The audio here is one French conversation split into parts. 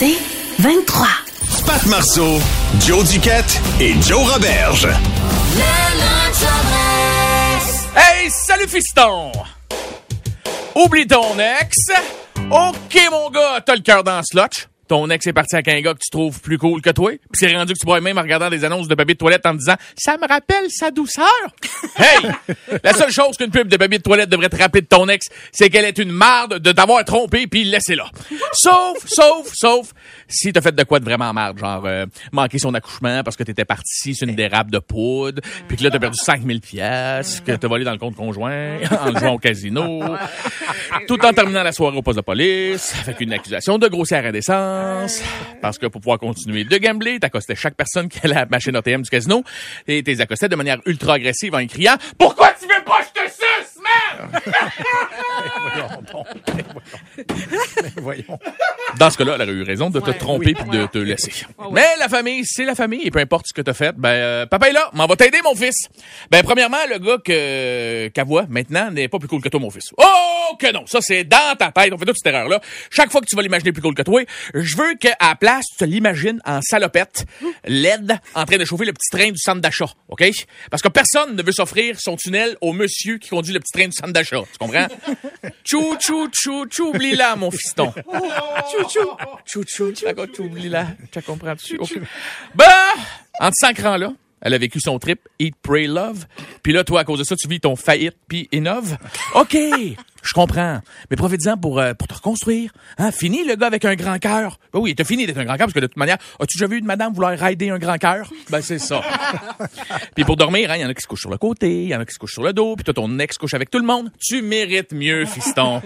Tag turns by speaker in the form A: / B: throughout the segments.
A: C'est 23.
B: Pat Marceau, Joe Duquette et Joe Roberge.
C: Hey, salut fiston! Oublie ton ex. OK, mon gars, t'as le cœur dans le slotch. Ton ex est parti avec un gars que tu trouves plus cool que toi. Puis c'est rendu que tu pourrais même en regardant des annonces de papier de toilette en te disant « Ça me rappelle sa douceur! » Hey! La seule chose qu'une pub de papier de toilette devrait te rappeler de ton ex, c'est qu'elle est une marde de t'avoir trompé puis laissé là. Sauf, sauf, sauf, si t'as fait de quoi de vraiment marde, genre euh, manquer son accouchement parce que t'étais parti sur une dérape de poudre, puis que là t'as perdu 5000 pièces, que t'as volé dans le compte conjoint, en jouant au casino, tout en terminant la soirée au poste de police, avec une accusation de grossière indécence, parce que pour pouvoir continuer de gambler, t'accostais chaque personne qui allait à la machine ATM du casino, et t'es accostais de manière ultra agressive en criant « Pourquoi tu veux pas que je te suce, merde? » Dans ce cas-là, elle aurait eu raison de te tromper puis de te laisser. Mais la famille, c'est la famille, et peu importe ce que t'as fait, ben, euh, papa est là, m'en va t'aider, mon fils. Ben, premièrement, le gars que, qu'elle voit maintenant n'est pas plus cool que toi, mon fils. Oh, que non! Ça, c'est dans ta tête. On fait toute cette erreur-là. Chaque fois que tu vas l'imaginer plus cool que toi, je veux qu'à la place, tu te l'imagines en salopette, laide, en train de chauffer le petit train du centre d'achat. OK? Parce que personne ne veut s'offrir son tunnel au monsieur qui conduit le petit train du centre d'achat. Tu comprends? Tchou, tchou, tchou, tchou, oublie là, mon fiston. Tchou, tchou, tchou, tchou, tchou, tchou, oublie là. Tu comprends-tu? Ben, en te sacrant là, elle a vécu son trip Eat, Pray, Love. Puis là, toi, à cause de ça, tu vis ton faillite puis innove. OK, je comprends. Mais profite-en pour, euh, pour te reconstruire. Hein? Fini le gars avec un grand cœur. Ben oui, t'as fini d'être un grand cœur parce que de toute manière, as-tu déjà vu une madame vouloir rider un grand cœur? Ben c'est ça. puis pour dormir, hein, il y en a qui se couchent sur le côté, il y en a qui se couchent sur le dos, puis toi, ton ex couche avec tout le monde. Tu mérites mieux, fiston.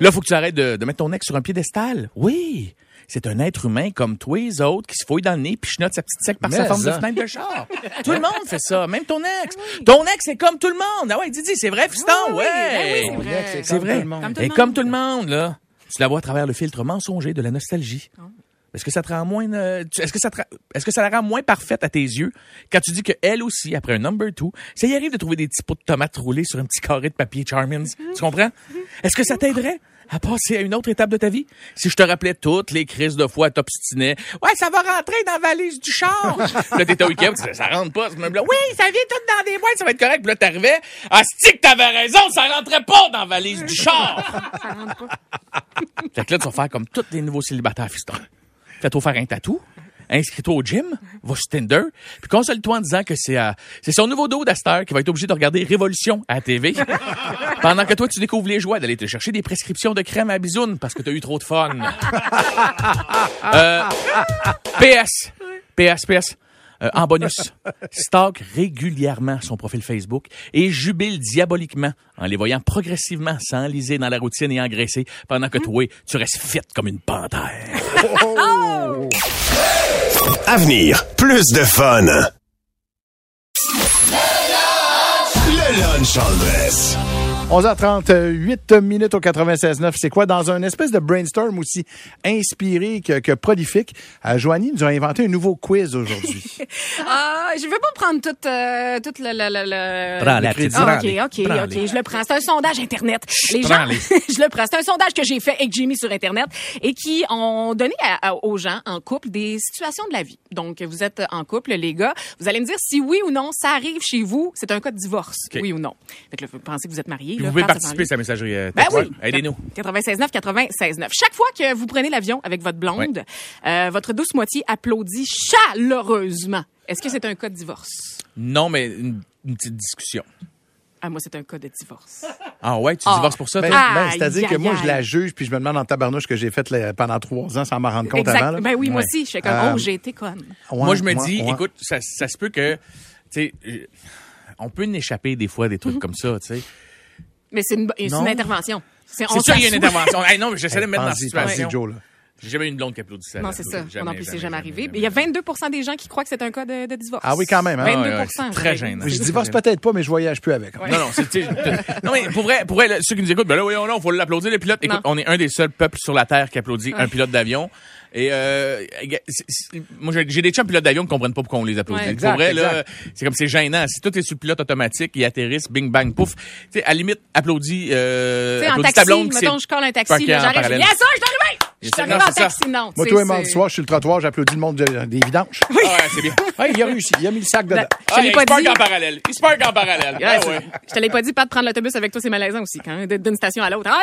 C: Là, faut que tu arrêtes de, de mettre ton ex sur un piédestal. Oui. C'est un être humain comme tous les autres qui se fouille dans le nez puis chenote sa petite sec par sa forme de fenêtre de char. tout le monde fait ça, même ton ex. Ton ex c'est comme tout le monde. Ah ouais, Didi, c'est vrai, fiston,
D: Oui, oui,
C: ouais.
D: ben oui, c'est vrai.
C: C'est vrai.
D: Comme tout le
C: Et
D: monde.
C: comme tout le monde, là, tu la vois à travers le filtre mensonger de la nostalgie. Est-ce que ça te rend moins, euh, est-ce que ça te, est-ce que ça la rend moins parfaite à tes yeux quand tu dis que elle aussi, après un number two, ça y arrive de trouver des petits pots de tomates roulés sur un petit carré de papier Charmins? Tu comprends? Est-ce que ça t'aiderait à passer à une autre étape de ta vie? Si je te rappelais toutes les crises de foi t'obstinais, ouais, ça va rentrer dans la valise du char. Là, t'étais au week-end, ça rentre pas, ce meuble-là. Oui, ça vient tout dans des boîtes, ça va être correct. Puis là, t'arrivais, ah, que t'avais raison, ça rentrait pas dans la valise du char. Fait que là, tu vas faire comme tous les nouveaux célibataires, fiston. Fais-toi faire un tatou. Inscris-toi au gym, va sur Tinder, puis console-toi en disant que c'est euh, c'est son nouveau dos d'Aster qui va être obligé de regarder Révolution à la TV. Pendant que toi, tu découvres les joies d'aller te chercher des prescriptions de crème à bisounes parce que t'as eu trop de fun. Euh, PS. PS, PS. Euh, en bonus, stalk régulièrement son profil Facebook et jubile diaboliquement en les voyant progressivement s'enliser dans la routine et engraisser pendant que toi, tu restes fit comme une panthère.
B: Avenir, plus de fun. Le lunch Andress.
E: 11h38 minutes au 96.9. C'est quoi? Dans un espèce de brainstorm aussi inspiré que, que prolifique, euh, Joanie nous a inventé un nouveau quiz aujourd'hui.
D: Ah, je veux pas prendre toute, euh, toute le, le, le, le-
C: Prends la petite
D: Ah. OK, OK. OK. Je le prends. C'est un sondage Internet. Les gens, je le prends. C'est un sondage que j'ai fait avec Jimmy sur Internet et qui ont donné à- à- aux gens en couple des situations de la vie. Donc, vous êtes en couple, les gars. Vous allez me dire si oui ou non ça arrive chez vous. C'est un cas de divorce. Oui ou non. Fait que là, vous pensez que vous êtes mariés.
C: Puis
D: là,
C: vous pouvez participer à sa messagerie euh,
D: Ben oui.
C: Aidez-nous.
D: 96.9, 96.9. Chaque fois que vous prenez l'avion avec votre blonde, euh, votre douce moitié applaudit chaleureusement. Est-ce que c'est un cas de divorce?
C: Non, mais une, une petite discussion.
D: Ah, moi, c'est un cas de divorce.
C: Ah ouais, tu
D: Ah.
C: divorces pour ça,
E: Ben, ben, C'est-à-dire que moi, je la juge, puis je me demande en tabarnouche que j'ai fait là, pendant trois ans sans m'en rendre compte
D: exact.
E: avant. là.
D: Ben oui, moi
E: Ouais.
D: aussi. Je fais comme,
E: Euh,
D: oh, j'ai été conne.
E: ouais,
C: Moi, je me
E: ouais,
C: dis,
E: ouais.
C: écoute, ça, ça se peut que, tu sais, on peut en échapper des fois des trucs comme ça, tu sais.
D: Mais c'est une, une intervention. C'est on
C: C'est sûr, il y a une intervention. Hey, non, mais j'essaie de me mettre dans la situation.
E: Joe, là.
C: J'ai jamais eu une blonde qui applaudissait.
D: Non, c'est ça.
C: Jamais,
D: Moi non plus, c'est
C: jamais,
D: arrivé. Il y a 22 des gens qui croient que c'est un cas de, de divorce.
E: Ah oui, quand même, hein?
D: 22
C: Ah ouais, très gênant.
E: Je divorce peut-être pas, mais je voyage plus avec.
C: Non, non, c'est, tu sais, non, mais pour vrai, pour vrai, là, ceux qui nous écoutent, ben là, oui, non, faut l'applaudir, les pilotes. Écoute,
D: Non.
C: on est un des seuls peuples sur la Terre qui applaudit
D: Ouais.
C: un pilote d'avion. Et, euh, moi, j'ai des chums pilotes d'avion qui comprennent pas pourquoi on les applaudit.
D: Ouais.
C: pour
E: Exact,
C: vrai, là, c'est comme c'est gênant. Si tout est sur le pilote automatique, ils atterrissent, bing, bang, pouf. Tu sais, à la limite, applaudis, euh,
D: Tu sais, en
C: applaudis
D: taxi,
C: ta blonde.
D: mettons, je colle un taxi, j'arrive, yes, sir, je! Je suis
C: C'est-
D: arrivé
C: non,
D: en taxi, non.
E: Moi, toi, mardi soir, je suis le trottoir, j'applaudis le monde de- des vidanges.
C: Ah ouais, c'est bien.
E: Ouais, il a réussi. Il a mis le sac dedans.
C: Ah, il
D: pas
C: se
D: dit.
C: en parallèle. Il se parque en parallèle.
D: Ouais,
C: Ah ouais.
D: Je te l'ai pas dit, pas de prendre l'autobus avec toi, c'est malaisant aussi, quand d'une station à l'autre. Allez,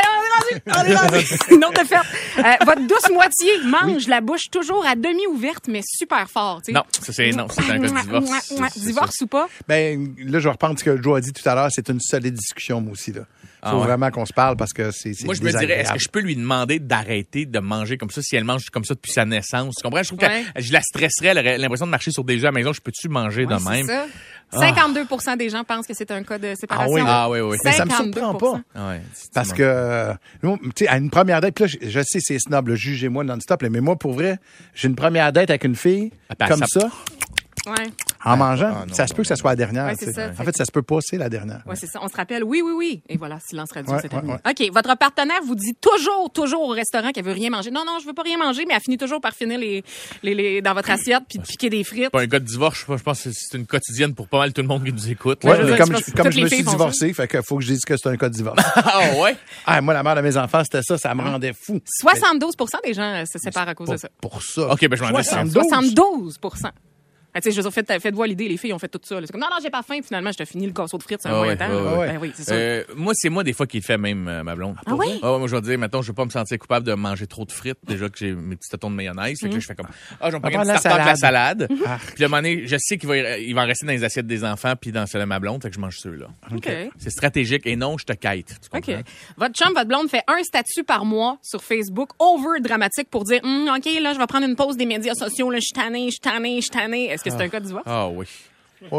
D: allez, allez, allez, allez. Une autre fait. Euh, votre douce moitié mange la bouche toujours à demi ouverte, mais super fort, tu sais.
C: Non, ça c'est, non, c'est un divorce.
D: Divorce ou pas?
E: Ben, là, je vais reprendre ce que Joe a dit tout à l'heure. C'est une solide discussion, moi aussi, là. Faut
C: Ah ouais.
E: vraiment qu'on se parle parce que c'est,
C: Moi, je me dirais, est-ce que je peux lui demander d'arrêter de manger comme ça si elle mange comme ça depuis sa naissance? Tu comprends? Je trouve
D: Ouais.
C: que je la stresserais. Elle aurait l'impression de marcher sur des jeux à la maison. Je peux-tu manger
D: Ouais,
C: de
D: c'est
C: même?
D: ça. 52% des gens pensent que c'est un cas de séparation.
E: oui?
C: Ah oui, oui.
E: Mais ça me
D: 52
E: surprend pas.
C: Ah
E: Parce que, tu sais, à une première date, puis là, je, je sais, c'est snob, jugez-moi non-stop, mais moi, pour vrai, j'ai une première date avec une fille,
C: Ah, ben,
E: comme
C: ça-
E: ça,
D: Ouais.
E: en mangeant.
C: ah, non,
E: ça se
C: non,
E: peut que ça soit la dernière.
D: Ouais,
E: tu
D: c'est
E: sais.
D: ça.
E: En fait, ça se peut pas, c'est la dernière.
D: Ouais, c'est ça. On se rappelle, oui, oui, oui. Et voilà, silence radio,
E: Ouais,
D: c'est
E: ouais,
D: terminé.
E: ouais.
D: OK, votre partenaire vous dit toujours, toujours au restaurant qu'elle veut rien manger. Non, non, je veux pas rien manger, mais elle finit toujours par finir les, les, les dans votre assiette puis de piquer des frites.
C: pas un cas de divorce. Je, pense que c'est une quotidienne pour pas mal tout le monde qui nous écoute.
E: Ouais, mais comme
D: je
E: comme me suis divorcé, fait que faut que je dise que c'est un cas de divorce.
C: Ah ouais?
E: ah, moi, la mère de mes enfants, c'était ça, ça me rendait fou.
D: 72% des gens euh, se séparent à cause de ça.
E: pour ça.
C: OK, ben je m'en dis.
E: 72.
D: 72 Ah, tu sais, je veux dire, faites, faites voir l'idée, les filles ont fait tout ça. là. C'est comme, non, non, j'ai pas faim, finalement, je te finis le casseau de frites, c'est un
C: Ah
D: moyen
C: ouais,
D: temps. là.
E: ouais.
D: Ben oui, c'est ça.
C: Euh, moi, c'est moi des fois qui le fait même, euh, ma blonde.
D: Ah oui?
C: Ah ouais, moi, je vais dire, mettons, je veux pas me sentir coupable de manger trop de frites. Déjà que j'ai mes petits tâtons de mayonnaise. Fait que là, je fais comme, ah, je vais me prendre un
E: la
C: petit tartare la
E: salade.
C: salade.
E: Ah.
C: Puis, à un moment donné, je sais qu'il va, y- il va en rester dans les assiettes des enfants puis dans celle de ma blonde. Fait que je mange ceux-là.
D: OK.
C: C'est stratégique et non, je te quête. Tu
D: OK.
C: comprends?
D: Votre chum, votre blonde fait un statut par mois sur Facebook, over dramatique, pour dire, Hum, OK, là, je vais prendre une pause des médias sociaux, là, je suis tanné, je suis tanné, je suis tanné. Est-ce que c'est un cas de divorce?
C: Ah oui.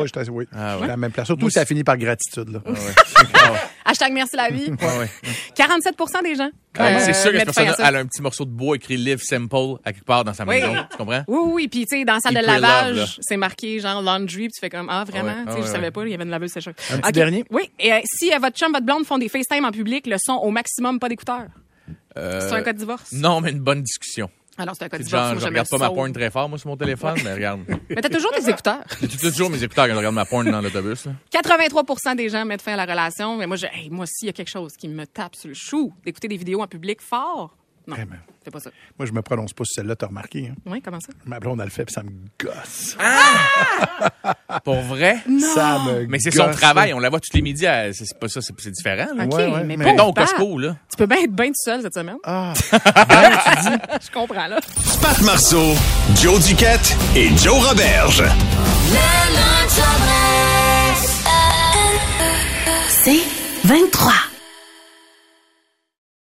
E: J'étais- oui.
C: Ah,
E: suis
C: ouais.
E: à la même place. Surtout, ça finit par gratitude, là.
C: Ah ouais. Ah.
D: Hashtag merci la vie.
C: Ah ouais.
D: 47% des gens.
C: Ouais,
D: euh,
C: c'est sûr que cette personne a un petit morceau de bois écrit Live Simple à quelque part dans sa
D: Oui.
C: maison. Tu comprends?
D: Oui, oui, oui. Puis, tu sais, dans la salle de lavage, c'est marqué genre laundry, puis tu fais comme, ah, vraiment?
C: Ah
D: tu sais,
C: ah
D: je savais pas, il y avait une laveuse sécheuse.
E: Un petit dernier?
D: Oui. Et euh, si euh, votre chum, votre blonde font des FaceTime en public, le son au maximum, pas d'écouteurs.
C: Euh,
D: C'est un cas de divorce?
C: Non, mais une bonne discussion.
D: Alors, c'est un cas de
C: C'est
D: divorce.
C: genre, je regarde pas ma porn très fort, moi, sur mon téléphone, mais regarde.
D: Mais t'as toujours des écouteurs.
C: J'ai toujours mes écouteurs quand je regarde ma porn dans l'autobus, là.
D: 83% des gens mettent fin à la relation. Mais moi, je, hey, moi, s'il y a quelque chose qui me tape sur le chou, d'écouter des vidéos en public fort, non,
E: Vraiment.
D: fais pas ça.
E: Moi, je me prononce pas sur celle-là, t'as remarqué. Hein?
D: Oui, comment ça?
E: Ma blonde, elle le fait, puis ça me gosse.
C: Pour vrai?
E: Ça me
C: Mais c'est
E: gosse,
C: son travail, on la voit tous les midis, c'est c'est pas ça, c'est c'est différent, là.
D: OK,
E: Ouais, ouais,
D: mais,
E: mais-
D: Pat,
C: Costco, là.
D: Tu peux bien être bien tout seul cette semaine.
E: Ah,
D: Je comprends, là.
B: Pat Marceau, Joe Duquette et Joe Roberge.
A: C'est 23.